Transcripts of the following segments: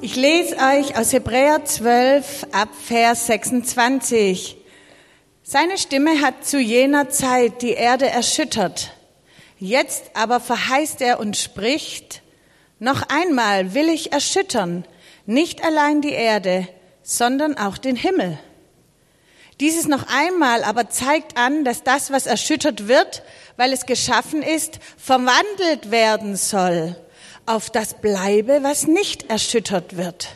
Ich lese euch aus Hebräer 12 ab Vers 26. Seine Stimme hat zu jener Zeit die Erde erschüttert. Jetzt aber verheißt er und spricht, noch einmal will ich erschüttern, nicht allein die Erde, sondern auch den Himmel. Dieses noch einmal aber zeigt an, dass das, was erschüttert wird, weil es geschaffen ist, verwandelt werden soll auf das bleibe, was nicht erschüttert wird.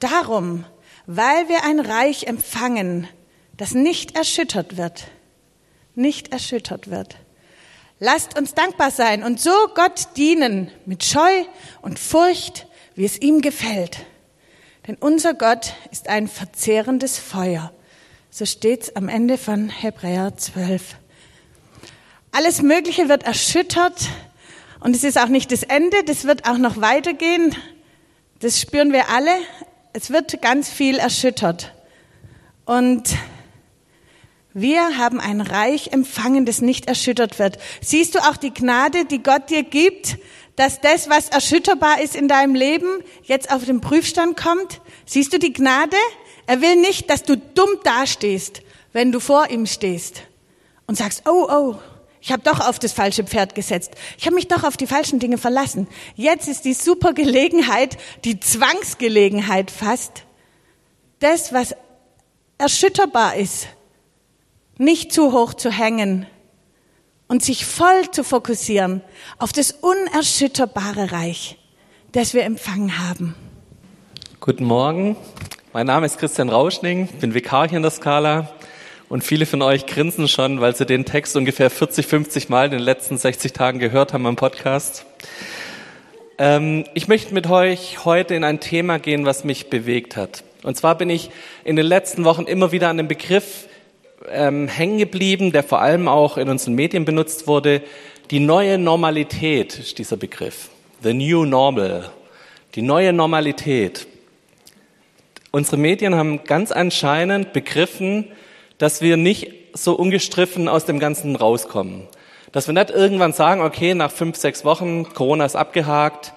Darum, weil wir ein Reich empfangen, das nicht erschüttert wird, nicht erschüttert wird. Lasst uns dankbar sein und so Gott dienen mit Scheu und Furcht, wie es ihm gefällt. Denn unser Gott ist ein verzehrendes Feuer. So steht's am Ende von Hebräer 12. Alles Mögliche wird erschüttert, und es ist auch nicht das Ende, das wird auch noch weitergehen. Das spüren wir alle. Es wird ganz viel erschüttert. Und wir haben ein Reich empfangen, das nicht erschüttert wird. Siehst du auch die Gnade, die Gott dir gibt, dass das, was erschütterbar ist in deinem Leben, jetzt auf den Prüfstand kommt? Siehst du die Gnade? Er will nicht, dass du dumm dastehst, wenn du vor ihm stehst und sagst, oh, oh, ich habe doch auf das falsche Pferd gesetzt. Ich habe mich doch auf die falschen Dinge verlassen. Jetzt ist die super Gelegenheit, die Zwangsgelegenheit fast, das, was erschütterbar ist, nicht zu hoch zu hängen und sich voll zu fokussieren auf das unerschütterbare Reich, das wir empfangen haben. Guten Morgen, mein Name ist Christian Rauschning, bin Vikar hier in der Skala und viele von euch grinsen schon, weil sie den Text ungefähr 40, 50 Mal in den letzten 60 Tagen gehört haben im Podcast. Ähm, ich möchte mit euch heute in ein Thema gehen, was mich bewegt hat. Und zwar bin ich in den letzten Wochen immer wieder an dem Begriff ähm, hängen geblieben, der vor allem auch in unseren Medien benutzt wurde. Die neue Normalität ist dieser Begriff. The New Normal. Die neue Normalität. Unsere Medien haben ganz anscheinend begriffen, dass wir nicht so ungestriffen aus dem Ganzen rauskommen. Dass wir nicht irgendwann sagen, okay, nach fünf, sechs Wochen, Corona ist abgehakt,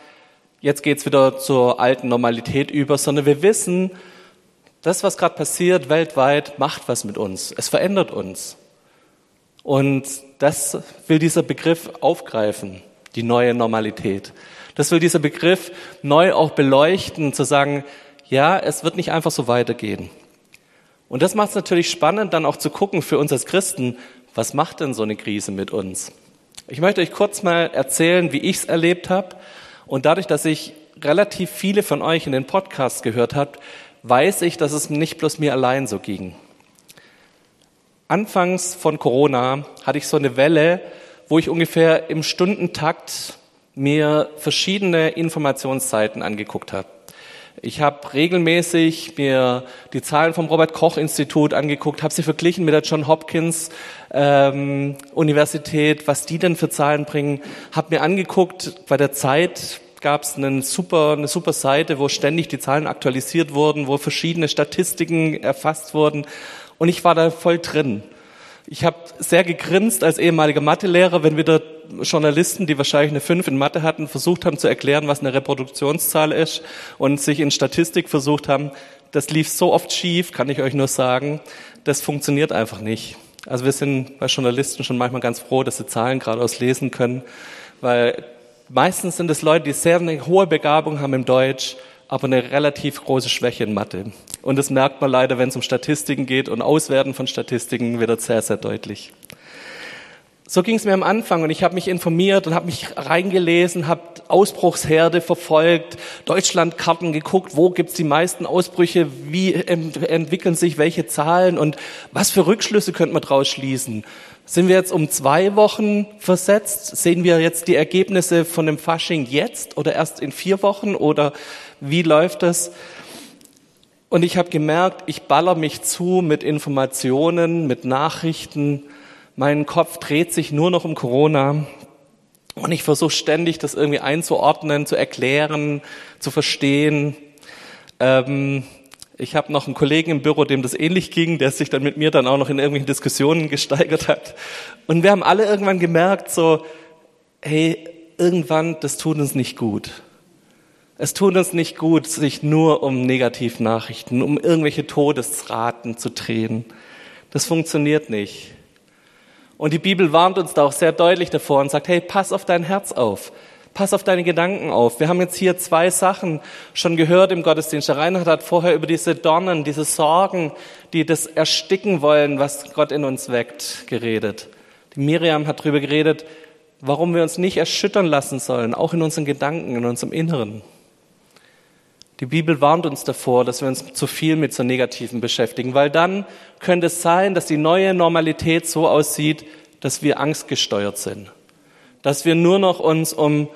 jetzt geht's wieder zur alten Normalität über, sondern wir wissen, das, was gerade passiert weltweit, macht was mit uns. Es verändert uns. Und das will dieser Begriff aufgreifen, die neue Normalität. Das will dieser Begriff neu auch beleuchten, zu sagen, ja, es wird nicht einfach so weitergehen. Und das macht es natürlich spannend, dann auch zu gucken für uns als Christen, was macht denn so eine Krise mit uns? Ich möchte euch kurz mal erzählen, wie ich es erlebt habe. Und dadurch, dass ich relativ viele von euch in den Podcasts gehört habt, weiß ich, dass es nicht bloß mir allein so ging. Anfangs von Corona hatte ich so eine Welle, wo ich ungefähr im Stundentakt mir verschiedene Informationsseiten angeguckt habe. Ich habe regelmäßig mir die Zahlen vom Robert Koch Institut angeguckt, habe sie verglichen mit der John Hopkins ähm, Universität, was die denn für Zahlen bringen. Habe mir angeguckt, bei der Zeit gab es eine super, eine super Seite, wo ständig die Zahlen aktualisiert wurden, wo verschiedene Statistiken erfasst wurden. Und ich war da voll drin. Ich habe sehr gegrinst als ehemaliger Mathelehrer, wenn wieder Journalisten, die wahrscheinlich eine 5 in Mathe hatten, versucht haben zu erklären, was eine Reproduktionszahl ist und sich in Statistik versucht haben. Das lief so oft schief, kann ich euch nur sagen. Das funktioniert einfach nicht. Also wir sind bei Journalisten schon manchmal ganz froh, dass sie Zahlen geradeaus lesen können, weil meistens sind es Leute, die sehr eine hohe Begabung haben im Deutsch, aber eine relativ große Schwäche in Mathe. Und das merkt man leider, wenn es um Statistiken geht und Auswerten von Statistiken wird sehr, sehr deutlich. So ging es mir am Anfang und ich habe mich informiert und habe mich reingelesen, habe Ausbruchsherde verfolgt, Deutschlandkarten geguckt, wo gibt's die meisten Ausbrüche, wie entwickeln sich welche Zahlen und was für Rückschlüsse könnte man daraus schließen. Sind wir jetzt um zwei Wochen versetzt? Sehen wir jetzt die Ergebnisse von dem Fasching jetzt oder erst in vier Wochen oder wie läuft das? Und ich habe gemerkt, ich baller mich zu mit Informationen, mit Nachrichten. Mein Kopf dreht sich nur noch um Corona. Und ich versuche ständig, das irgendwie einzuordnen, zu erklären, zu verstehen. Ähm, ich habe noch einen Kollegen im Büro, dem das ähnlich ging, der sich dann mit mir dann auch noch in irgendwelchen Diskussionen gesteigert hat. Und wir haben alle irgendwann gemerkt, so, hey, irgendwann, das tut uns nicht gut. Es tut uns nicht gut, sich nur um Negativnachrichten, um irgendwelche Todesraten zu drehen. Das funktioniert nicht. Und die Bibel warnt uns da auch sehr deutlich davor und sagt, hey, pass auf dein Herz auf. Pass auf deine Gedanken auf. Wir haben jetzt hier zwei Sachen schon gehört im Gottesdienst. Der Reinhard hat vorher über diese Dornen, diese Sorgen, die das ersticken wollen, was Gott in uns weckt, geredet. Die Miriam hat darüber geredet, warum wir uns nicht erschüttern lassen sollen, auch in unseren Gedanken, in unserem Inneren. Die Bibel warnt uns davor, dass wir uns zu viel mit so Negativen beschäftigen, weil dann könnte es sein, dass die neue Normalität so aussieht, dass wir angstgesteuert sind, dass wir nur noch uns um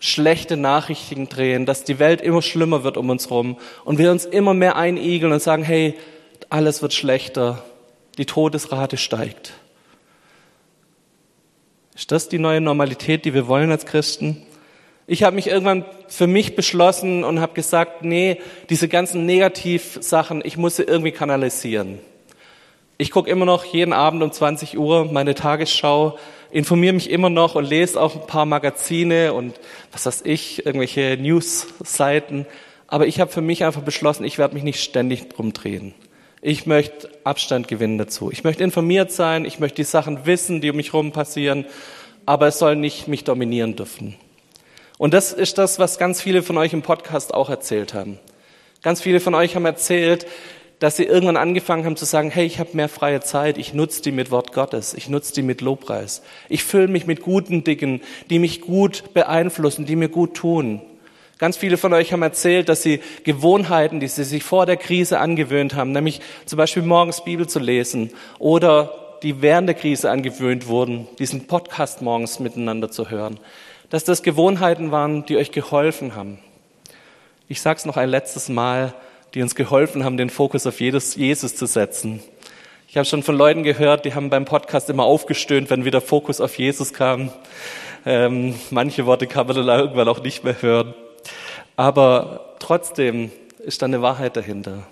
schlechte Nachrichten drehen, dass die Welt immer schlimmer wird um uns herum und wir uns immer mehr einigeln und sagen, hey, alles wird schlechter, die Todesrate steigt. Ist das die neue Normalität, die wir wollen als Christen? Ich habe mich irgendwann für mich beschlossen und habe gesagt, nee, diese ganzen Negativsachen, ich muss sie irgendwie kanalisieren. Ich gucke immer noch jeden Abend um 20 Uhr meine Tagesschau, informiere mich immer noch und lese auch ein paar Magazine und was weiß ich, irgendwelche News-Seiten. Aber ich habe für mich einfach beschlossen, ich werde mich nicht ständig drum drehen. Ich möchte Abstand gewinnen dazu. Ich möchte informiert sein, ich möchte die Sachen wissen, die um mich herum passieren, aber es soll nicht mich dominieren dürfen. Und das ist das, was ganz viele von euch im Podcast auch erzählt haben. Ganz viele von euch haben erzählt, dass sie irgendwann angefangen haben zu sagen, hey, ich habe mehr freie Zeit, ich nutze die mit Wort Gottes, ich nutze die mit Lobpreis. Ich fülle mich mit guten Dingen, die mich gut beeinflussen, die mir gut tun. Ganz viele von euch haben erzählt, dass sie Gewohnheiten, die sie sich vor der Krise angewöhnt haben, nämlich zum Beispiel morgens Bibel zu lesen oder die während der Krise angewöhnt wurden, diesen Podcast morgens miteinander zu hören, dass das Gewohnheiten waren, die euch geholfen haben. Ich sage es noch ein letztes Mal, die uns geholfen haben, den Fokus auf Jesus zu setzen. Ich habe schon von Leuten gehört, die haben beim Podcast immer aufgestöhnt, wenn wieder Fokus auf Jesus kam. Ähm, manche Worte kann man dann irgendwann auch nicht mehr hören. Aber trotzdem ist da eine Wahrheit dahinter.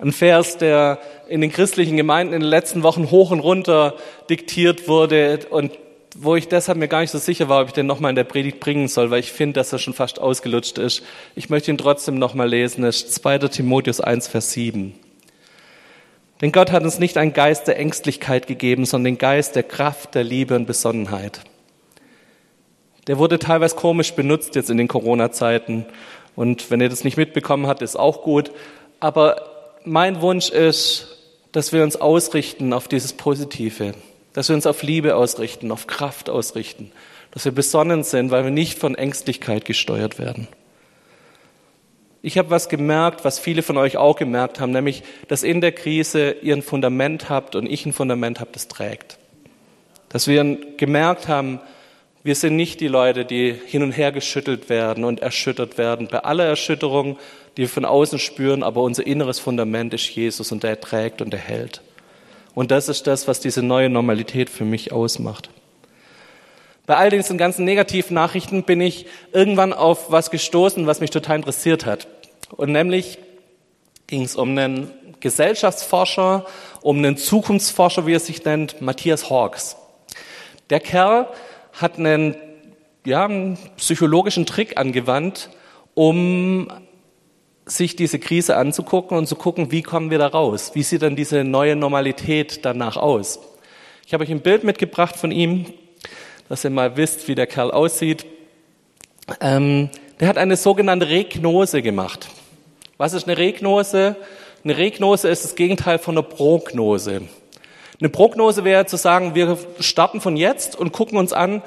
Ein Vers, der in den christlichen Gemeinden in den letzten Wochen hoch und runter diktiert wurde und wo ich deshalb mir gar nicht so sicher war, ob ich den nochmal in der Predigt bringen soll, weil ich finde, dass er schon fast ausgelutscht ist. Ich möchte ihn trotzdem nochmal lesen. Es ist 2. Timotheus 1, Vers 7. Denn Gott hat uns nicht einen Geist der Ängstlichkeit gegeben, sondern den Geist der Kraft, der Liebe und Besonnenheit. Der wurde teilweise komisch benutzt jetzt in den Corona-Zeiten. Und wenn ihr das nicht mitbekommen habt, ist auch gut. Aber mein Wunsch ist, dass wir uns ausrichten auf dieses Positive dass wir uns auf Liebe ausrichten, auf Kraft ausrichten, dass wir besonnen sind, weil wir nicht von Ängstlichkeit gesteuert werden. Ich habe was gemerkt, was viele von euch auch gemerkt haben, nämlich, dass in der Krise ihr ein Fundament habt und ich ein Fundament habe, das trägt. Dass wir gemerkt haben, wir sind nicht die Leute, die hin und her geschüttelt werden und erschüttert werden. Bei aller Erschütterung, die wir von außen spüren, aber unser inneres Fundament ist Jesus und der trägt und er hält. Und das ist das, was diese neue Normalität für mich ausmacht. Bei all diesen ganzen negativen Nachrichten bin ich irgendwann auf was gestoßen, was mich total interessiert hat. Und nämlich ging es um einen Gesellschaftsforscher, um einen Zukunftsforscher, wie er sich nennt, Matthias Hawks. Der Kerl hat einen, ja, einen psychologischen Trick angewandt, um sich diese Krise anzugucken und zu gucken, wie kommen wir da raus? Wie sieht dann diese neue Normalität danach aus? Ich habe euch ein Bild mitgebracht von ihm, dass ihr mal wisst, wie der Kerl aussieht. Ähm, der hat eine sogenannte Regnose gemacht. Was ist eine Regnose? Eine Regnose ist das Gegenteil von einer Prognose. Eine Prognose wäre zu sagen, wir starten von jetzt und gucken uns an,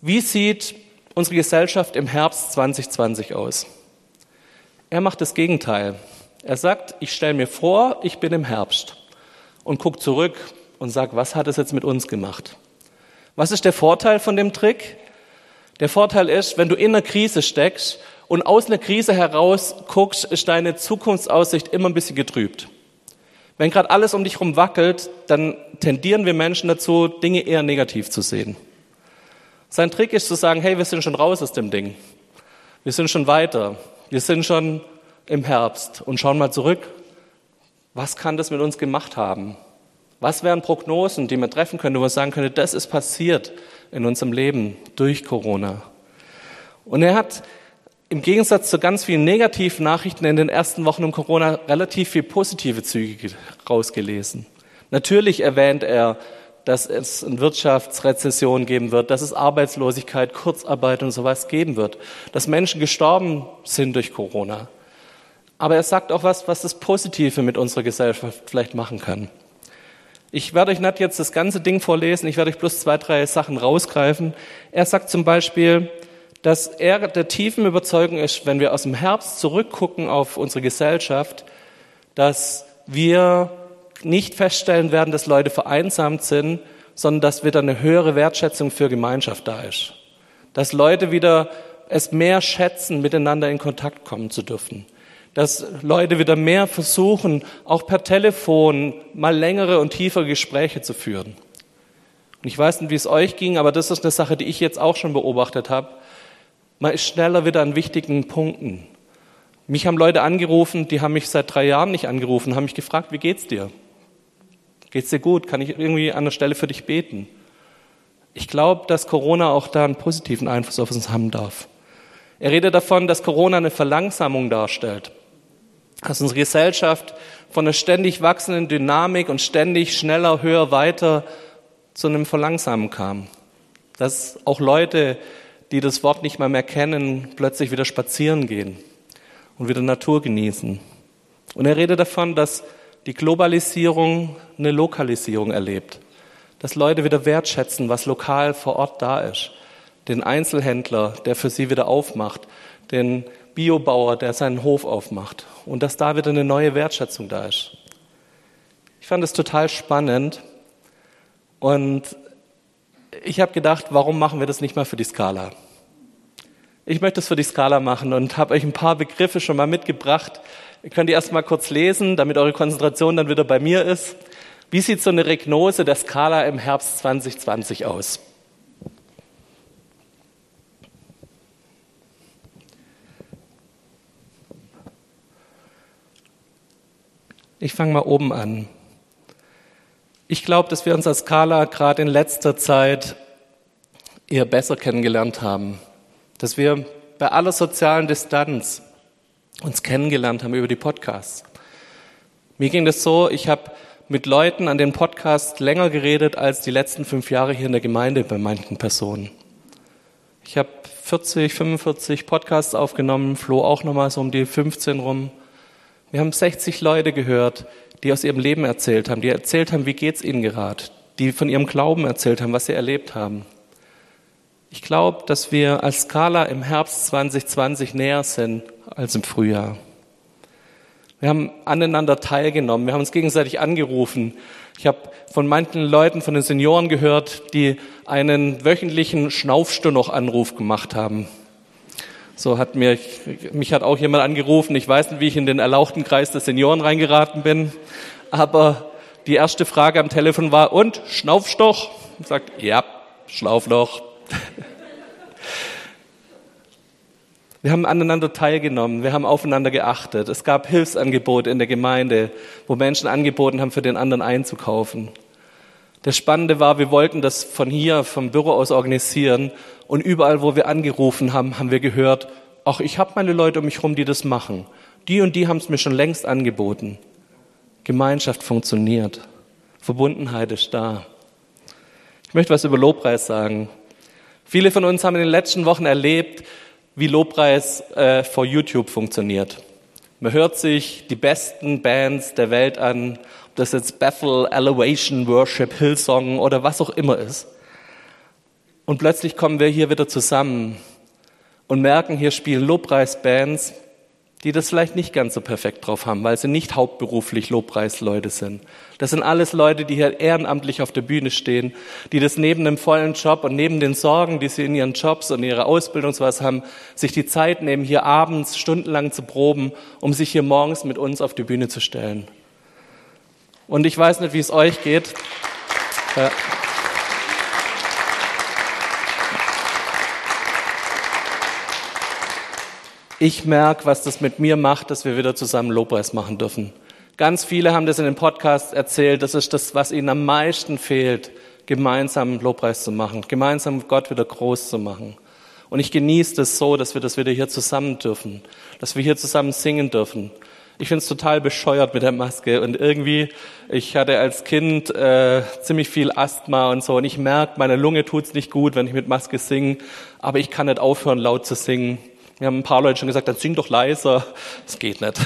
wie sieht unsere Gesellschaft im Herbst 2020 aus. Er macht das Gegenteil. Er sagt, ich stelle mir vor, ich bin im Herbst und gucke zurück und sage, was hat es jetzt mit uns gemacht? Was ist der Vorteil von dem Trick? Der Vorteil ist, wenn du in einer Krise steckst und aus einer Krise heraus guckst, ist deine Zukunftsaussicht immer ein bisschen getrübt. Wenn gerade alles um dich herum wackelt, dann tendieren wir Menschen dazu, Dinge eher negativ zu sehen. Sein Trick ist zu sagen, hey, wir sind schon raus aus dem Ding. Wir sind schon weiter. Wir sind schon im Herbst und schauen mal zurück. Was kann das mit uns gemacht haben? Was wären Prognosen, die man treffen könnte, wo man sagen könnte, das ist passiert in unserem Leben durch Corona? Und er hat im Gegensatz zu ganz vielen negativen Nachrichten in den ersten Wochen um Corona relativ viel positive Züge rausgelesen. Natürlich erwähnt er, dass es eine Wirtschaftsrezession geben wird, dass es Arbeitslosigkeit, Kurzarbeit und sowas geben wird, dass Menschen gestorben sind durch Corona. Aber er sagt auch was, was das Positive mit unserer Gesellschaft vielleicht machen kann. Ich werde euch nicht jetzt das ganze Ding vorlesen, ich werde euch bloß zwei, drei Sachen rausgreifen. Er sagt zum Beispiel, dass er der tiefen Überzeugung ist, wenn wir aus dem Herbst zurückgucken auf unsere Gesellschaft, dass wir nicht feststellen werden, dass Leute vereinsamt sind, sondern dass wieder eine höhere Wertschätzung für Gemeinschaft da ist. Dass Leute wieder es mehr schätzen, miteinander in Kontakt kommen zu dürfen. Dass Leute wieder mehr versuchen, auch per Telefon mal längere und tiefere Gespräche zu führen. Und ich weiß nicht, wie es euch ging, aber das ist eine Sache, die ich jetzt auch schon beobachtet habe. Man ist schneller wieder an wichtigen Punkten. Mich haben Leute angerufen, die haben mich seit drei Jahren nicht angerufen, haben mich gefragt, wie geht's dir? Geht's dir gut? Kann ich irgendwie an der Stelle für dich beten? Ich glaube, dass Corona auch da einen positiven Einfluss auf uns haben darf. Er redet davon, dass Corona eine Verlangsamung darstellt. Dass unsere Gesellschaft von einer ständig wachsenden Dynamik und ständig schneller, höher, weiter zu einem Verlangsamen kam. Dass auch Leute, die das Wort nicht mal mehr kennen, plötzlich wieder spazieren gehen und wieder Natur genießen. Und er redet davon, dass die Globalisierung eine Lokalisierung erlebt. Dass Leute wieder wertschätzen, was lokal vor Ort da ist. Den Einzelhändler, der für sie wieder aufmacht. Den Biobauer, der seinen Hof aufmacht. Und dass da wieder eine neue Wertschätzung da ist. Ich fand es total spannend. Und ich habe gedacht, warum machen wir das nicht mal für die Skala? Ich möchte es für die Skala machen und habe euch ein paar Begriffe schon mal mitgebracht, Ihr könnt die erstmal kurz lesen, damit eure Konzentration dann wieder bei mir ist. Wie sieht so eine Regnose der Skala im Herbst 2020 aus? Ich fange mal oben an. Ich glaube, dass wir uns als Skala gerade in letzter Zeit eher besser kennengelernt haben. Dass wir bei aller sozialen Distanz uns kennengelernt haben über die Podcasts. Mir ging das so, ich habe mit Leuten an den Podcasts länger geredet als die letzten fünf Jahre hier in der Gemeinde bei manchen Personen. Ich habe 40, 45 Podcasts aufgenommen, Flo auch nochmal so um die 15 rum. Wir haben 60 Leute gehört, die aus ihrem Leben erzählt haben, die erzählt haben, wie geht's ihnen gerade, die von ihrem Glauben erzählt haben, was sie erlebt haben. Ich glaube, dass wir als Skala im Herbst 2020 näher sind als im Frühjahr. Wir haben aneinander teilgenommen, wir haben uns gegenseitig angerufen. Ich habe von manchen Leuten, von den Senioren gehört, die einen wöchentlichen Schnaufstunnoch-Anruf gemacht haben. So hat mir, mich hat auch jemand angerufen. Ich weiß nicht, wie ich in den erlauchten Kreis der Senioren reingeraten bin, aber die erste Frage am Telefon war, und, Schnaufstoch? Ich sagt, ja, Schlaufloch. Wir haben aneinander teilgenommen, wir haben aufeinander geachtet. Es gab Hilfsangebote in der Gemeinde, wo Menschen angeboten haben, für den anderen einzukaufen. Das Spannende war, wir wollten das von hier, vom Büro aus organisieren und überall, wo wir angerufen haben, haben wir gehört, ach, ich habe meine Leute um mich herum, die das machen. Die und die haben es mir schon längst angeboten. Gemeinschaft funktioniert. Verbundenheit ist da. Ich möchte was über Lobpreis sagen. Viele von uns haben in den letzten Wochen erlebt, wie Lobpreis äh, vor YouTube funktioniert. Man hört sich die besten Bands der Welt an, ob das jetzt Bethel, Elevation, Worship, Hillsong oder was auch immer ist. Und plötzlich kommen wir hier wieder zusammen und merken, hier spielen Lobpreisbands, die das vielleicht nicht ganz so perfekt drauf haben, weil sie nicht hauptberuflich Lobpreisleute sind. Das sind alles Leute, die hier ehrenamtlich auf der Bühne stehen, die das neben einem vollen Job und neben den Sorgen, die sie in ihren Jobs und ihrer Ausbildung und sowas haben, sich die Zeit nehmen, hier abends stundenlang zu proben, um sich hier morgens mit uns auf die Bühne zu stellen. Und ich weiß nicht, wie es euch geht. Ja. Ich merke, was das mit mir macht, dass wir wieder zusammen Lobpreis machen dürfen. Ganz viele haben das in den Podcasts erzählt. Das ist das, was ihnen am meisten fehlt, gemeinsam Lobpreis zu machen, gemeinsam Gott wieder groß zu machen. Und ich genieße das so, dass wir das wieder hier zusammen dürfen, dass wir hier zusammen singen dürfen. Ich finde es total bescheuert mit der Maske und irgendwie, ich hatte als Kind äh, ziemlich viel Asthma und so und ich merke, meine Lunge tut's nicht gut, wenn ich mit Maske singe, aber ich kann nicht aufhören, laut zu singen. Wir haben ein paar Leute schon gesagt, dann sing doch leiser. Das geht nicht.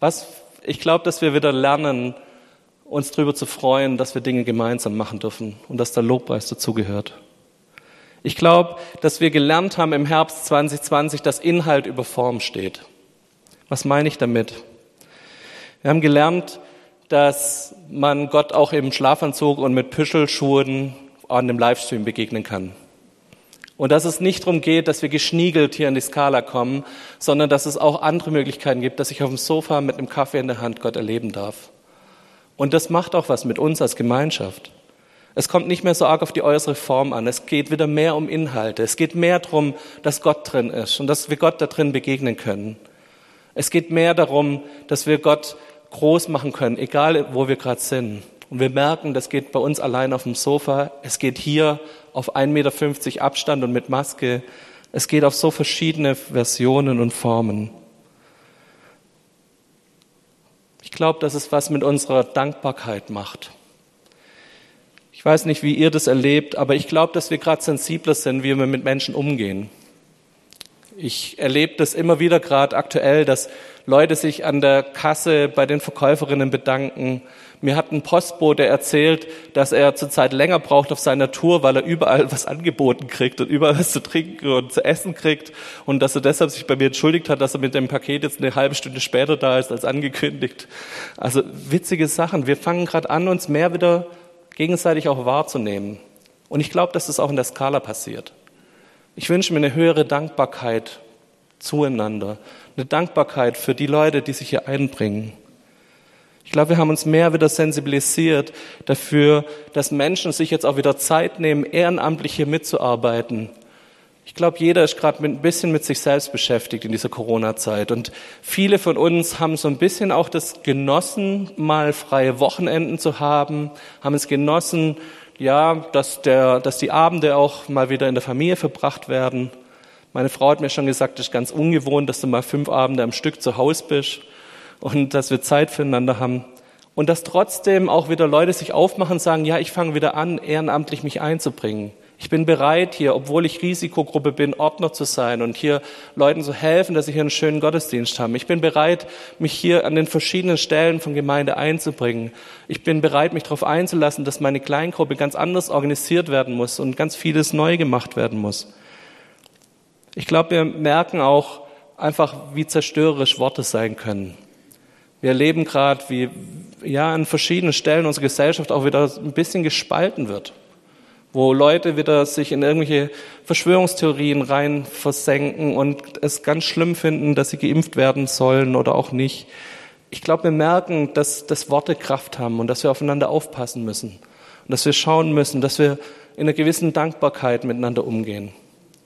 Was, ich glaube, dass wir wieder lernen, uns darüber zu freuen, dass wir Dinge gemeinsam machen dürfen und dass der Lobpreis dazugehört. Ich glaube, dass wir gelernt haben im Herbst 2020, dass Inhalt über Form steht. Was meine ich damit? Wir haben gelernt, dass man Gott auch im Schlafanzug und mit Püschelschuhen an dem Livestream begegnen kann. Und dass es nicht darum geht, dass wir geschniegelt hier in die Skala kommen, sondern dass es auch andere Möglichkeiten gibt, dass ich auf dem Sofa mit einem Kaffee in der Hand Gott erleben darf. Und das macht auch was mit uns als Gemeinschaft. Es kommt nicht mehr so arg auf die äußere Form an. Es geht wieder mehr um Inhalte. Es geht mehr darum, dass Gott drin ist und dass wir Gott da drin begegnen können. Es geht mehr darum, dass wir Gott groß machen können, egal wo wir gerade sind. Und wir merken, das geht bei uns allein auf dem Sofa. Es geht hier auf 1,50 Meter Abstand und mit Maske. Es geht auf so verschiedene Versionen und Formen. Ich glaube, dass es was mit unserer Dankbarkeit macht. Ich weiß nicht, wie ihr das erlebt, aber ich glaube, dass wir gerade sensibler sind, wie wir mit Menschen umgehen. Ich erlebe das immer wieder gerade aktuell, dass Leute sich an der Kasse bei den Verkäuferinnen bedanken. Mir hat ein Postbote erzählt, dass er zurzeit länger braucht auf seiner Tour, weil er überall was angeboten kriegt und überall was zu trinken und zu essen kriegt und dass er deshalb sich bei mir entschuldigt hat, dass er mit dem Paket jetzt eine halbe Stunde später da ist als angekündigt. Also witzige Sachen. Wir fangen gerade an, uns mehr wieder gegenseitig auch wahrzunehmen. Und ich glaube, dass das auch in der Skala passiert. Ich wünsche mir eine höhere Dankbarkeit zueinander, eine Dankbarkeit für die Leute, die sich hier einbringen. Ich glaube, wir haben uns mehr wieder sensibilisiert dafür, dass Menschen sich jetzt auch wieder Zeit nehmen, ehrenamtlich hier mitzuarbeiten, ich glaube, jeder ist gerade ein bisschen mit sich selbst beschäftigt in dieser Corona-Zeit. Und viele von uns haben so ein bisschen auch das genossen, mal freie Wochenenden zu haben, haben es genossen, ja, dass, der, dass die Abende auch mal wieder in der Familie verbracht werden. Meine Frau hat mir schon gesagt, es ist ganz ungewohnt, dass du mal fünf Abende am Stück zu Hause bist und dass wir Zeit füreinander haben. Und dass trotzdem auch wieder Leute sich aufmachen und sagen, ja, ich fange wieder an, ehrenamtlich mich einzubringen. Ich bin bereit hier, obwohl ich Risikogruppe bin, Ordner zu sein und hier Leuten zu helfen, dass sie hier einen schönen Gottesdienst haben. Ich bin bereit, mich hier an den verschiedenen Stellen von Gemeinde einzubringen. Ich bin bereit, mich darauf einzulassen, dass meine Kleingruppe ganz anders organisiert werden muss und ganz vieles neu gemacht werden muss. Ich glaube, wir merken auch einfach, wie zerstörerisch Worte sein können. Wir erleben gerade, wie ja an verschiedenen Stellen unserer Gesellschaft auch wieder ein bisschen gespalten wird wo Leute wieder sich in irgendwelche Verschwörungstheorien rein versenken und es ganz schlimm finden, dass sie geimpft werden sollen oder auch nicht. Ich glaube, wir merken, dass, dass Worte Kraft haben und dass wir aufeinander aufpassen müssen und dass wir schauen müssen, dass wir in einer gewissen Dankbarkeit miteinander umgehen,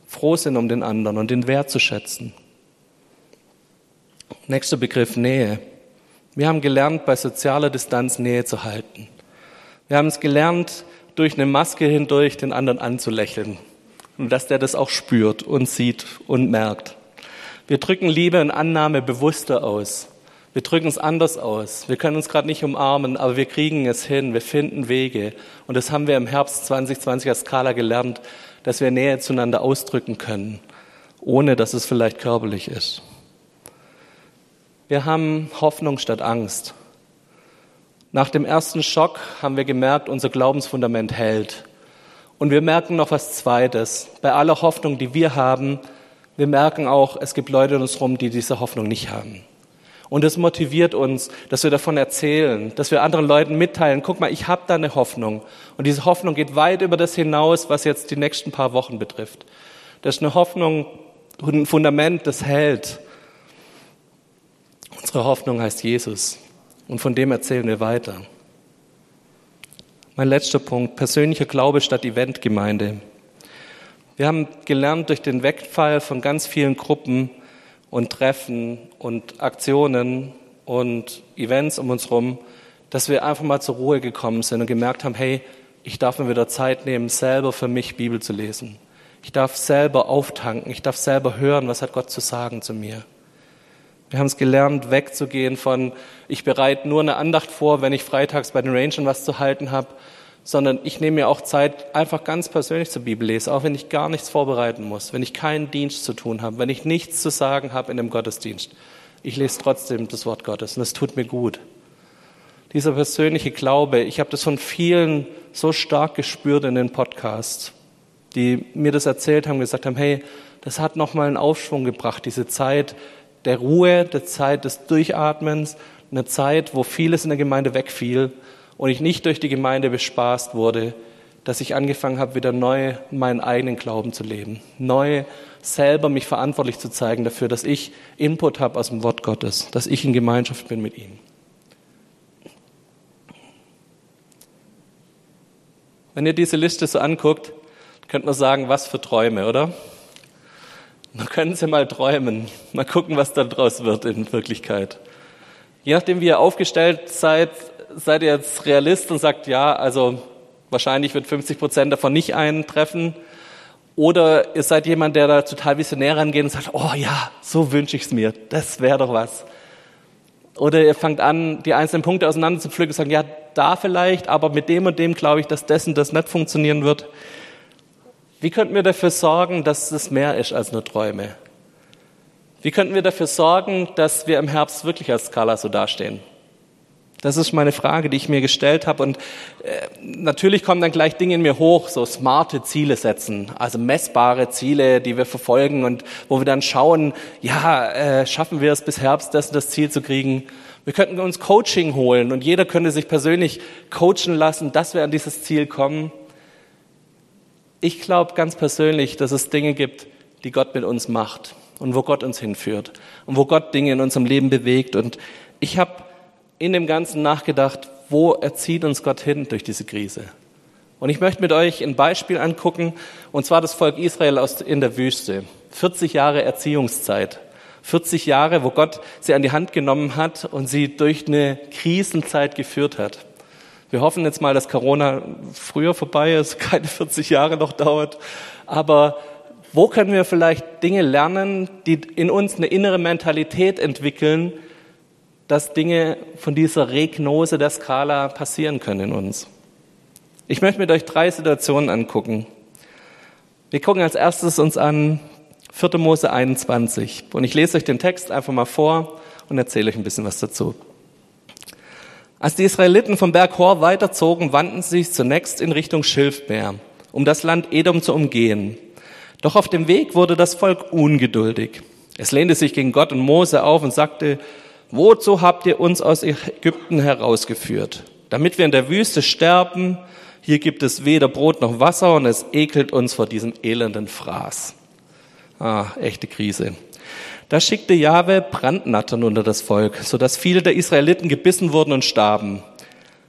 froh sind um den anderen und den Wert zu schätzen. Nächster Begriff Nähe. Wir haben gelernt, bei sozialer Distanz Nähe zu halten. Wir haben es gelernt, durch eine Maske hindurch den anderen anzulächeln und dass der das auch spürt und sieht und merkt. Wir drücken Liebe und Annahme bewusster aus. Wir drücken es anders aus. Wir können uns gerade nicht umarmen, aber wir kriegen es hin. Wir finden Wege. Und das haben wir im Herbst 2020 als Skala gelernt, dass wir Nähe zueinander ausdrücken können, ohne dass es vielleicht körperlich ist. Wir haben Hoffnung statt Angst. Nach dem ersten Schock haben wir gemerkt, unser Glaubensfundament hält. Und wir merken noch was Zweites. Bei aller Hoffnung, die wir haben, wir merken auch, es gibt Leute in uns rum, die diese Hoffnung nicht haben. Und es motiviert uns, dass wir davon erzählen, dass wir anderen Leuten mitteilen, guck mal, ich habe da eine Hoffnung. Und diese Hoffnung geht weit über das hinaus, was jetzt die nächsten paar Wochen betrifft. Das ist eine Hoffnung, ein Fundament, das hält. Unsere Hoffnung heißt Jesus. Und von dem erzählen wir weiter. Mein letzter Punkt, persönlicher Glaube statt Eventgemeinde. Wir haben gelernt durch den Wegfall von ganz vielen Gruppen und Treffen und Aktionen und Events um uns herum, dass wir einfach mal zur Ruhe gekommen sind und gemerkt haben, hey, ich darf mir wieder Zeit nehmen, selber für mich Bibel zu lesen. Ich darf selber auftanken, ich darf selber hören, was hat Gott zu sagen zu mir. Wir haben es gelernt, wegzugehen von, ich bereite nur eine Andacht vor, wenn ich freitags bei den Rangern was zu halten habe, sondern ich nehme mir auch Zeit, einfach ganz persönlich zur Bibel lesen, auch wenn ich gar nichts vorbereiten muss, wenn ich keinen Dienst zu tun habe, wenn ich nichts zu sagen habe in dem Gottesdienst. Ich lese trotzdem das Wort Gottes und es tut mir gut. Dieser persönliche Glaube, ich habe das von vielen so stark gespürt in den Podcasts, die mir das erzählt haben, gesagt haben, hey, das hat nochmal einen Aufschwung gebracht, diese Zeit der Ruhe, der Zeit des Durchatmens, eine Zeit, wo vieles in der Gemeinde wegfiel und ich nicht durch die Gemeinde bespaßt wurde, dass ich angefangen habe, wieder neu meinen eigenen Glauben zu leben, neu selber mich verantwortlich zu zeigen dafür, dass ich Input habe aus dem Wort Gottes, dass ich in Gemeinschaft bin mit ihm. Wenn ihr diese Liste so anguckt, könnt man sagen, was für Träume, oder? Man können sie mal träumen, mal gucken, was da draus wird in Wirklichkeit. Je nachdem, wie ihr aufgestellt seid, seid ihr jetzt Realist und sagt, ja, also wahrscheinlich wird 50 Prozent davon nicht eintreffen. Oder ihr seid jemand, der da total visionär rangeht und sagt, oh ja, so wünsche ich es mir, das wäre doch was. Oder ihr fangt an, die einzelnen Punkte auseinander zu pflücken und sagen, ja, da vielleicht, aber mit dem und dem glaube ich, dass das und das nicht funktionieren wird. Wie könnten wir dafür sorgen, dass es mehr ist als nur Träume? Wie könnten wir dafür sorgen, dass wir im Herbst wirklich als Skala so dastehen? Das ist meine Frage, die ich mir gestellt habe. Und äh, natürlich kommen dann gleich Dinge in mir hoch, so smarte Ziele setzen, also messbare Ziele, die wir verfolgen und wo wir dann schauen, ja, äh, schaffen wir es bis Herbst, das das Ziel zu kriegen. Wir könnten uns Coaching holen und jeder könnte sich persönlich coachen lassen, dass wir an dieses Ziel kommen. Ich glaube ganz persönlich, dass es Dinge gibt, die Gott mit uns macht und wo Gott uns hinführt und wo Gott Dinge in unserem Leben bewegt. Und ich habe in dem Ganzen nachgedacht, wo erzieht uns Gott hin durch diese Krise? Und ich möchte mit euch ein Beispiel angucken, und zwar das Volk Israel aus, in der Wüste. 40 Jahre Erziehungszeit. 40 Jahre, wo Gott sie an die Hand genommen hat und sie durch eine Krisenzeit geführt hat. Wir hoffen jetzt mal, dass Corona früher vorbei ist, keine 40 Jahre noch dauert. Aber wo können wir vielleicht Dinge lernen, die in uns eine innere Mentalität entwickeln, dass Dinge von dieser Regnose der Skala passieren können in uns. Ich möchte mit euch drei Situationen angucken. Wir gucken als erstes uns an 4. Mose 21 und ich lese euch den Text einfach mal vor und erzähle euch ein bisschen was dazu. Als die Israeliten vom Berg Hor weiterzogen, wandten sie sich zunächst in Richtung Schilfmeer, um das Land Edom zu umgehen. Doch auf dem Weg wurde das Volk ungeduldig. Es lehnte sich gegen Gott und Mose auf und sagte, Wozu habt ihr uns aus Ägypten herausgeführt? Damit wir in der Wüste sterben. Hier gibt es weder Brot noch Wasser und es ekelt uns vor diesem elenden Fraß. Ah, echte Krise. Da schickte Jahwe Brandnattern unter das Volk, sodass viele der Israeliten gebissen wurden und starben.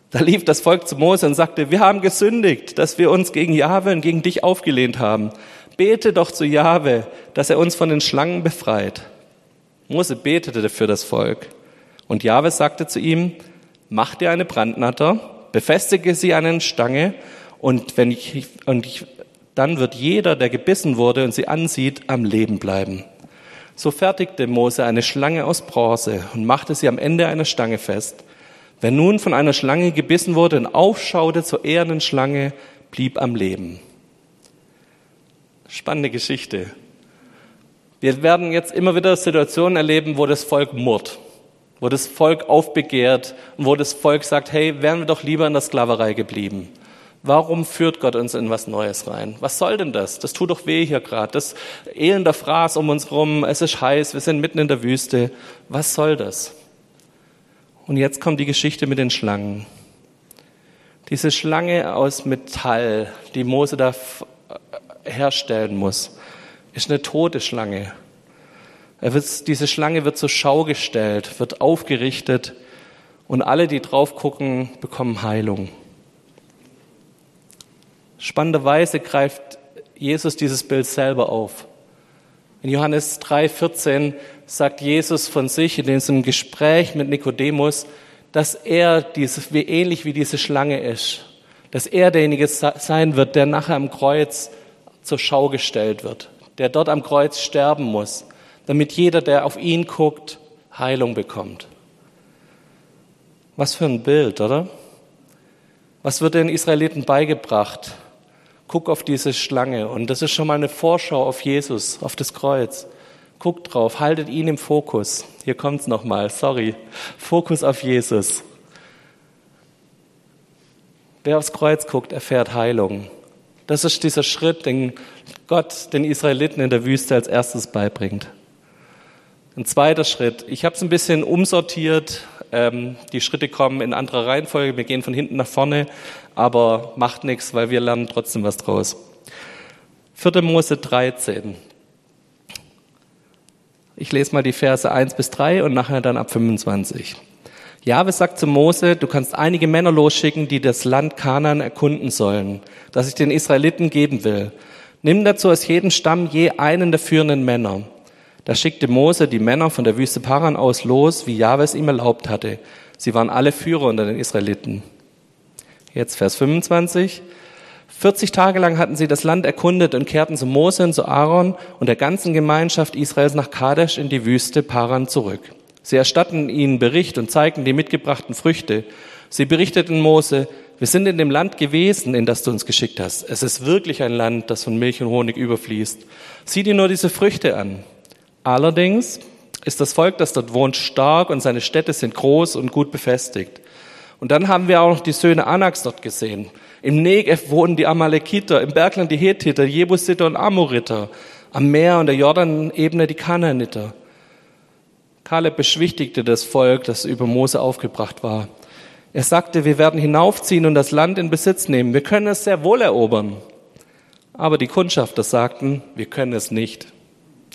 Da lief das Volk zu Mose und sagte, wir haben gesündigt, dass wir uns gegen Jahwe und gegen dich aufgelehnt haben. Bete doch zu Jahwe, dass er uns von den Schlangen befreit. Mose betete für das Volk. Und Jahwe sagte zu ihm, mach dir eine Brandnatter, befestige sie an eine Stange und, wenn ich, und ich, dann wird jeder, der gebissen wurde und sie ansieht, am Leben bleiben. So fertigte Mose eine Schlange aus Bronze und machte sie am Ende einer Stange fest. Wer nun von einer Schlange gebissen wurde und aufschaute zur ehernen Schlange, blieb am Leben. Spannende Geschichte. Wir werden jetzt immer wieder Situationen erleben, wo das Volk murrt, wo das Volk aufbegehrt und wo das Volk sagt, hey, wären wir doch lieber in der Sklaverei geblieben. Warum führt Gott uns in was Neues rein? Was soll denn das? Das tut doch weh hier gerade. Das elender Fraß um uns rum, es ist heiß, wir sind mitten in der Wüste. Was soll das? Und jetzt kommt die Geschichte mit den Schlangen. Diese Schlange aus Metall, die Mose da herstellen muss ist eine tote Schlange. Wird, diese Schlange wird zur Schau gestellt, wird aufgerichtet und alle, die drauf gucken, bekommen Heilung. Spannenderweise greift Jesus dieses Bild selber auf. In Johannes 3,14 sagt Jesus von sich in diesem Gespräch mit Nikodemus, dass er dieses, wie ähnlich wie diese Schlange ist, dass er derjenige sein wird, der nachher am Kreuz zur Schau gestellt wird, der dort am Kreuz sterben muss, damit jeder, der auf ihn guckt, Heilung bekommt. Was für ein Bild, oder? Was wird den Israeliten beigebracht? Guck auf diese Schlange. Und das ist schon mal eine Vorschau auf Jesus, auf das Kreuz. Guckt drauf, haltet ihn im Fokus. Hier kommt's nochmal, sorry. Fokus auf Jesus. Wer aufs Kreuz guckt, erfährt Heilung. Das ist dieser Schritt, den Gott den Israeliten in der Wüste als erstes beibringt. Ein zweiter Schritt. Ich habe es ein bisschen umsortiert. Ähm, die Schritte kommen in anderer Reihenfolge. Wir gehen von hinten nach vorne, aber macht nichts, weil wir lernen trotzdem was draus. 4. Mose 13. Ich lese mal die Verse 1 bis 3 und nachher dann ab 25. Jahwe sagt zu Mose, du kannst einige Männer losschicken, die das Land Kanaan erkunden sollen, das ich den Israeliten geben will. Nimm dazu aus jedem Stamm je einen der führenden Männer. Da schickte Mose die Männer von der Wüste Paran aus los, wie Jahwe es ihm erlaubt hatte. Sie waren alle Führer unter den Israeliten. Jetzt Vers 25. 40 Tage lang hatten sie das Land erkundet und kehrten zu Mose und zu Aaron und der ganzen Gemeinschaft Israels nach Kadesh in die Wüste Paran zurück. Sie erstatten ihnen Bericht und zeigten die mitgebrachten Früchte. Sie berichteten Mose, wir sind in dem Land gewesen, in das du uns geschickt hast. Es ist wirklich ein Land, das von Milch und Honig überfließt. Sieh dir nur diese Früchte an. Allerdings ist das Volk, das dort wohnt, stark und seine Städte sind groß und gut befestigt. Und dann haben wir auch noch die Söhne Anaks dort gesehen. Im Negev wohnen die Amalekiter, im Bergland die Hethiter, Jebusiter und Amoriter, am Meer und der Jordanebene die Kanaaniter. Kaleb beschwichtigte das Volk, das über Mose aufgebracht war. Er sagte, wir werden hinaufziehen und das Land in Besitz nehmen. Wir können es sehr wohl erobern. Aber die Kundschafter sagten, wir können es nicht.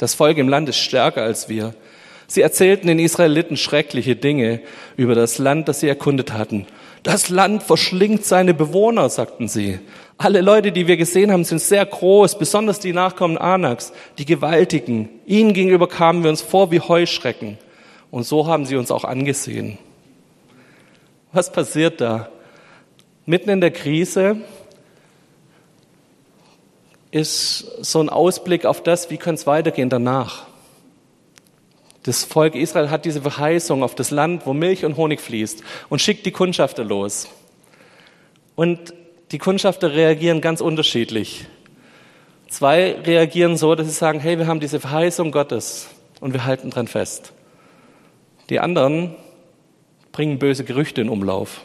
Das Volk im Land ist stärker als wir. Sie erzählten den Israeliten schreckliche Dinge über das Land, das sie erkundet hatten. Das Land verschlingt seine Bewohner, sagten sie. Alle Leute, die wir gesehen haben, sind sehr groß, besonders die Nachkommen Anaks, die Gewaltigen. Ihnen gegenüber kamen wir uns vor wie Heuschrecken. Und so haben sie uns auch angesehen. Was passiert da? Mitten in der Krise ist so ein Ausblick auf das, wie könnte es weitergehen danach. Das Volk Israel hat diese Verheißung auf das Land, wo Milch und Honig fließt und schickt die Kundschafter los. Und die Kundschafter reagieren ganz unterschiedlich. Zwei reagieren so, dass sie sagen, hey, wir haben diese Verheißung Gottes und wir halten dran fest. Die anderen bringen böse Gerüchte in Umlauf,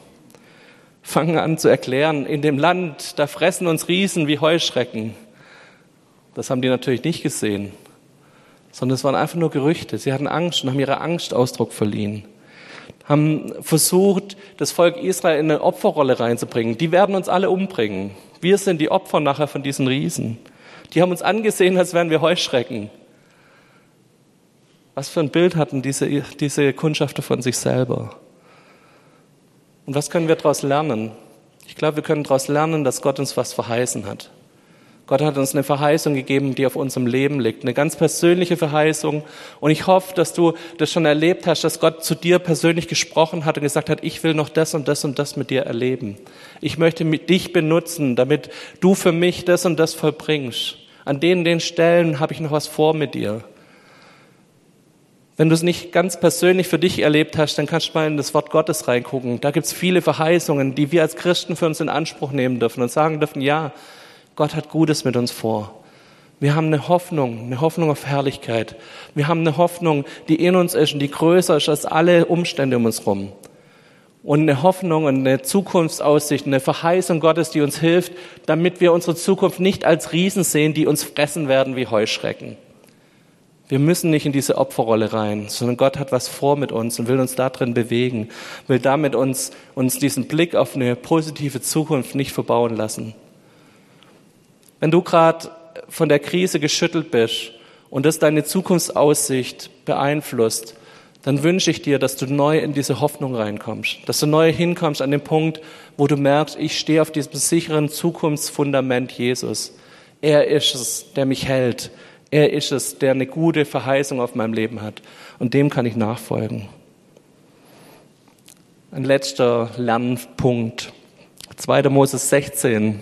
fangen an zu erklären, in dem Land, da fressen uns Riesen wie Heuschrecken. Das haben die natürlich nicht gesehen sondern es waren einfach nur Gerüchte. Sie hatten Angst und haben ihre Angst Ausdruck verliehen. Haben versucht, das Volk Israel in eine Opferrolle reinzubringen. Die werden uns alle umbringen. Wir sind die Opfer nachher von diesen Riesen. Die haben uns angesehen, als wären wir Heuschrecken. Was für ein Bild hatten diese, diese Kundschafter von sich selber? Und was können wir daraus lernen? Ich glaube, wir können daraus lernen, dass Gott uns was verheißen hat. Gott hat uns eine Verheißung gegeben, die auf unserem Leben liegt, eine ganz persönliche Verheißung. Und ich hoffe, dass du das schon erlebt hast, dass Gott zu dir persönlich gesprochen hat und gesagt hat, ich will noch das und das und das mit dir erleben. Ich möchte dich benutzen, damit du für mich das und das vollbringst. An denen, den Stellen habe ich noch was vor mit dir. Wenn du es nicht ganz persönlich für dich erlebt hast, dann kannst du mal in das Wort Gottes reingucken. Da gibt es viele Verheißungen, die wir als Christen für uns in Anspruch nehmen dürfen und sagen dürfen, ja, Gott hat Gutes mit uns vor. Wir haben eine Hoffnung, eine Hoffnung auf Herrlichkeit. Wir haben eine Hoffnung, die in uns ist und die größer ist als alle Umstände um uns herum. Und eine Hoffnung und eine Zukunftsaussicht, eine Verheißung Gottes, die uns hilft, damit wir unsere Zukunft nicht als Riesen sehen, die uns fressen werden wie Heuschrecken. Wir müssen nicht in diese Opferrolle rein, sondern Gott hat was vor mit uns und will uns da drin bewegen, will damit uns, uns diesen Blick auf eine positive Zukunft nicht verbauen lassen. Wenn du gerade von der Krise geschüttelt bist und das deine Zukunftsaussicht beeinflusst, dann wünsche ich dir, dass du neu in diese Hoffnung reinkommst, dass du neu hinkommst an den Punkt, wo du merkst, ich stehe auf diesem sicheren Zukunftsfundament Jesus. Er ist es, der mich hält. Er ist es, der eine gute Verheißung auf meinem Leben hat. Und dem kann ich nachfolgen. Ein letzter Lernpunkt. 2. Moses 16.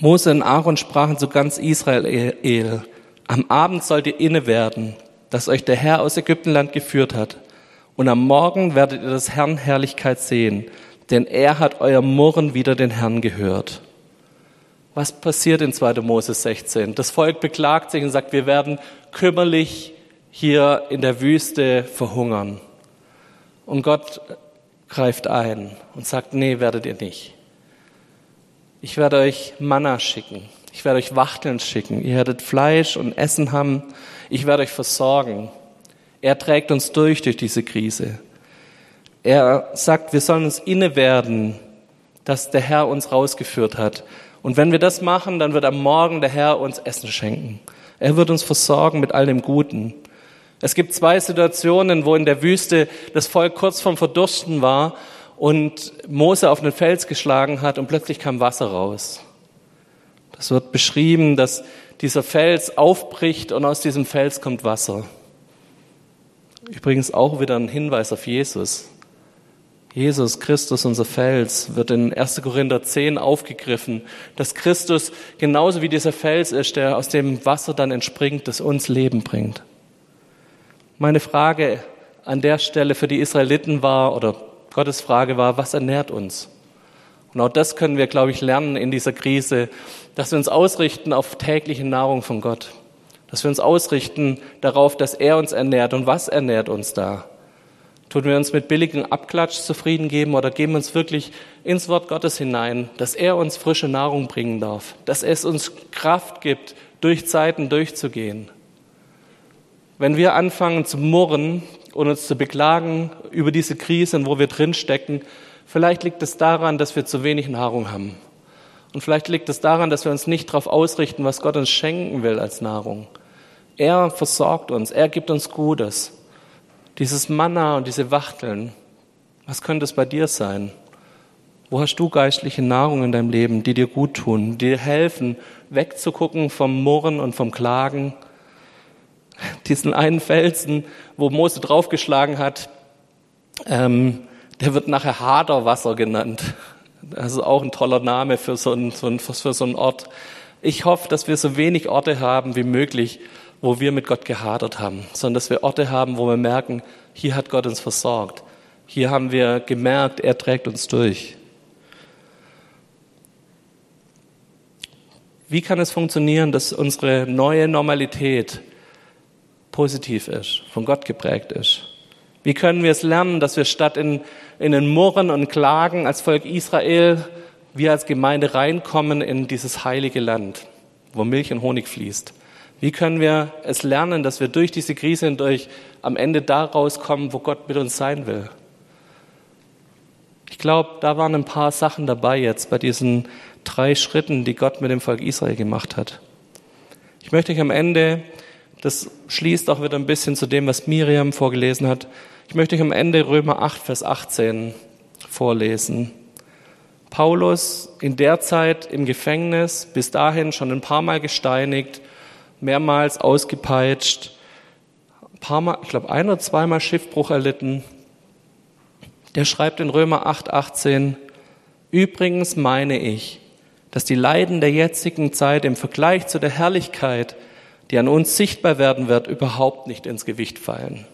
Mose und Aaron sprachen zu ganz Israel, am Abend sollt ihr inne werden, dass euch der Herr aus Ägyptenland geführt hat. Und am Morgen werdet ihr des Herrn Herrlichkeit sehen, denn er hat euer Murren wieder den Herrn gehört. Was passiert in 2. Mose 16? Das Volk beklagt sich und sagt, wir werden kümmerlich hier in der Wüste verhungern. Und Gott greift ein und sagt, nee, werdet ihr nicht. Ich werde euch Manna schicken. Ich werde euch Wachteln schicken. Ihr werdet Fleisch und Essen haben. Ich werde euch versorgen. Er trägt uns durch durch diese Krise. Er sagt, wir sollen uns inne werden, dass der Herr uns rausgeführt hat. Und wenn wir das machen, dann wird am Morgen der Herr uns Essen schenken. Er wird uns versorgen mit all dem Guten. Es gibt zwei Situationen, wo in der Wüste das Volk kurz vorm Verdursten war und Mose auf einen Fels geschlagen hat und plötzlich kam Wasser raus. Das wird beschrieben, dass dieser Fels aufbricht und aus diesem Fels kommt Wasser. Übrigens auch wieder ein Hinweis auf Jesus. Jesus Christus, unser Fels, wird in 1. Korinther 10 aufgegriffen, dass Christus genauso wie dieser Fels ist, der aus dem Wasser dann entspringt, das uns Leben bringt. Meine Frage an der Stelle für die Israeliten war, oder Gottes Frage war, was ernährt uns? Und auch das können wir, glaube ich, lernen in dieser Krise, dass wir uns ausrichten auf tägliche Nahrung von Gott. Dass wir uns ausrichten darauf, dass er uns ernährt. Und was ernährt uns da? Tun wir uns mit billigem Abklatsch zufrieden geben oder geben uns wirklich ins Wort Gottes hinein, dass er uns frische Nahrung bringen darf, dass es uns Kraft gibt, durch Zeiten durchzugehen. Wenn wir anfangen zu murren und uns zu beklagen über diese Krise, wo wir drinstecken, vielleicht liegt es daran, dass wir zu wenig Nahrung haben. Und vielleicht liegt es daran, dass wir uns nicht darauf ausrichten, was Gott uns schenken will als Nahrung. Er versorgt uns, er gibt uns Gutes. Dieses Manna und diese Wachteln, was könnte es bei dir sein? Wo hast du geistliche Nahrung in deinem Leben, die dir gut tun, die dir helfen, wegzugucken vom Murren und vom Klagen diesen einen Felsen, wo Mose draufgeschlagen hat, ähm, der wird nachher Haderwasser genannt. Das ist auch ein toller Name für so, einen, für so einen Ort. Ich hoffe, dass wir so wenig Orte haben wie möglich, wo wir mit Gott gehadert haben, sondern dass wir Orte haben, wo wir merken, hier hat Gott uns versorgt. Hier haben wir gemerkt, er trägt uns durch. Wie kann es funktionieren, dass unsere neue Normalität positiv ist, von Gott geprägt ist? Wie können wir es lernen, dass wir statt in, in den Murren und Klagen als Volk Israel, wir als Gemeinde reinkommen in dieses heilige Land, wo Milch und Honig fließt? Wie können wir es lernen, dass wir durch diese Krise hindurch am Ende da rauskommen, wo Gott mit uns sein will? Ich glaube, da waren ein paar Sachen dabei jetzt bei diesen drei Schritten, die Gott mit dem Volk Israel gemacht hat. Ich möchte euch am Ende das schließt auch wieder ein bisschen zu dem, was Miriam vorgelesen hat. Ich möchte euch am Ende Römer 8, Vers 18 vorlesen. Paulus in der Zeit im Gefängnis, bis dahin schon ein paar Mal gesteinigt, mehrmals ausgepeitscht, ein paar Mal, ich glaube ein oder zweimal Schiffbruch erlitten. Der schreibt in Römer 8, 18, übrigens meine ich, dass die Leiden der jetzigen Zeit im Vergleich zu der Herrlichkeit, die an uns sichtbar werden wird, überhaupt nicht ins Gewicht fallen.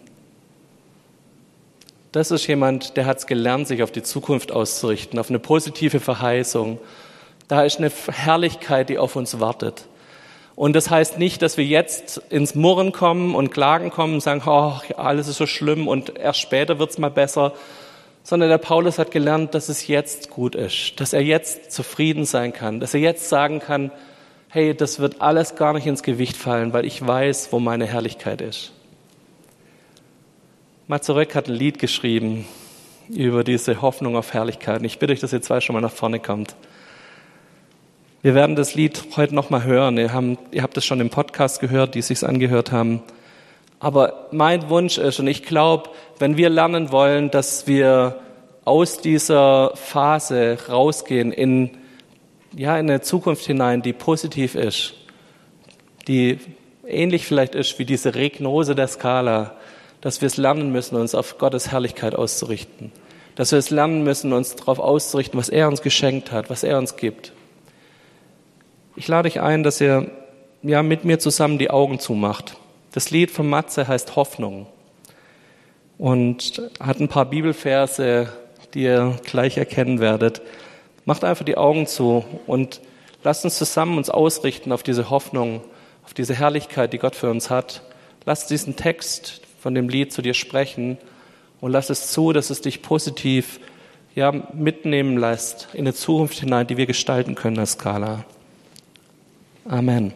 Das ist jemand, der hat es gelernt, sich auf die Zukunft auszurichten, auf eine positive Verheißung. Da ist eine Herrlichkeit, die auf uns wartet. Und das heißt nicht, dass wir jetzt ins Murren kommen und Klagen kommen und sagen, oh, alles ist so schlimm und erst später wird's mal besser, sondern der Paulus hat gelernt, dass es jetzt gut ist, dass er jetzt zufrieden sein kann, dass er jetzt sagen kann, hey, das wird alles gar nicht ins Gewicht fallen, weil ich weiß, wo meine Herrlichkeit ist. Mazurek hat ein Lied geschrieben über diese Hoffnung auf Herrlichkeit. Ich bitte euch, dass ihr zwei schon mal nach vorne kommt. Wir werden das Lied heute nochmal hören. Ihr, habt, ihr habt es schon im Podcast gehört, die es sich angehört haben. Aber mein Wunsch ist, und ich glaube, wenn wir lernen wollen, dass wir aus dieser Phase rausgehen in ja, in eine Zukunft hinein, die positiv ist, die ähnlich vielleicht ist wie diese Regnose der Skala, dass wir es lernen müssen, uns auf Gottes Herrlichkeit auszurichten. dass wir es lernen müssen, uns darauf auszurichten, was er uns geschenkt hat, was er uns gibt. Ich lade dich ein, dass ihr ja, mit mir zusammen die Augen zumacht. Das Lied von Matze heißt Hoffnung und hat ein paar Bibelverse, die ihr gleich erkennen werdet. Macht einfach die Augen zu und lasst uns zusammen uns ausrichten auf diese Hoffnung, auf diese Herrlichkeit, die Gott für uns hat. Lass diesen Text von dem Lied zu dir sprechen und lass es zu, dass es dich positiv ja, mitnehmen lässt in eine Zukunft hinein, die wir gestalten können als Skala. Amen.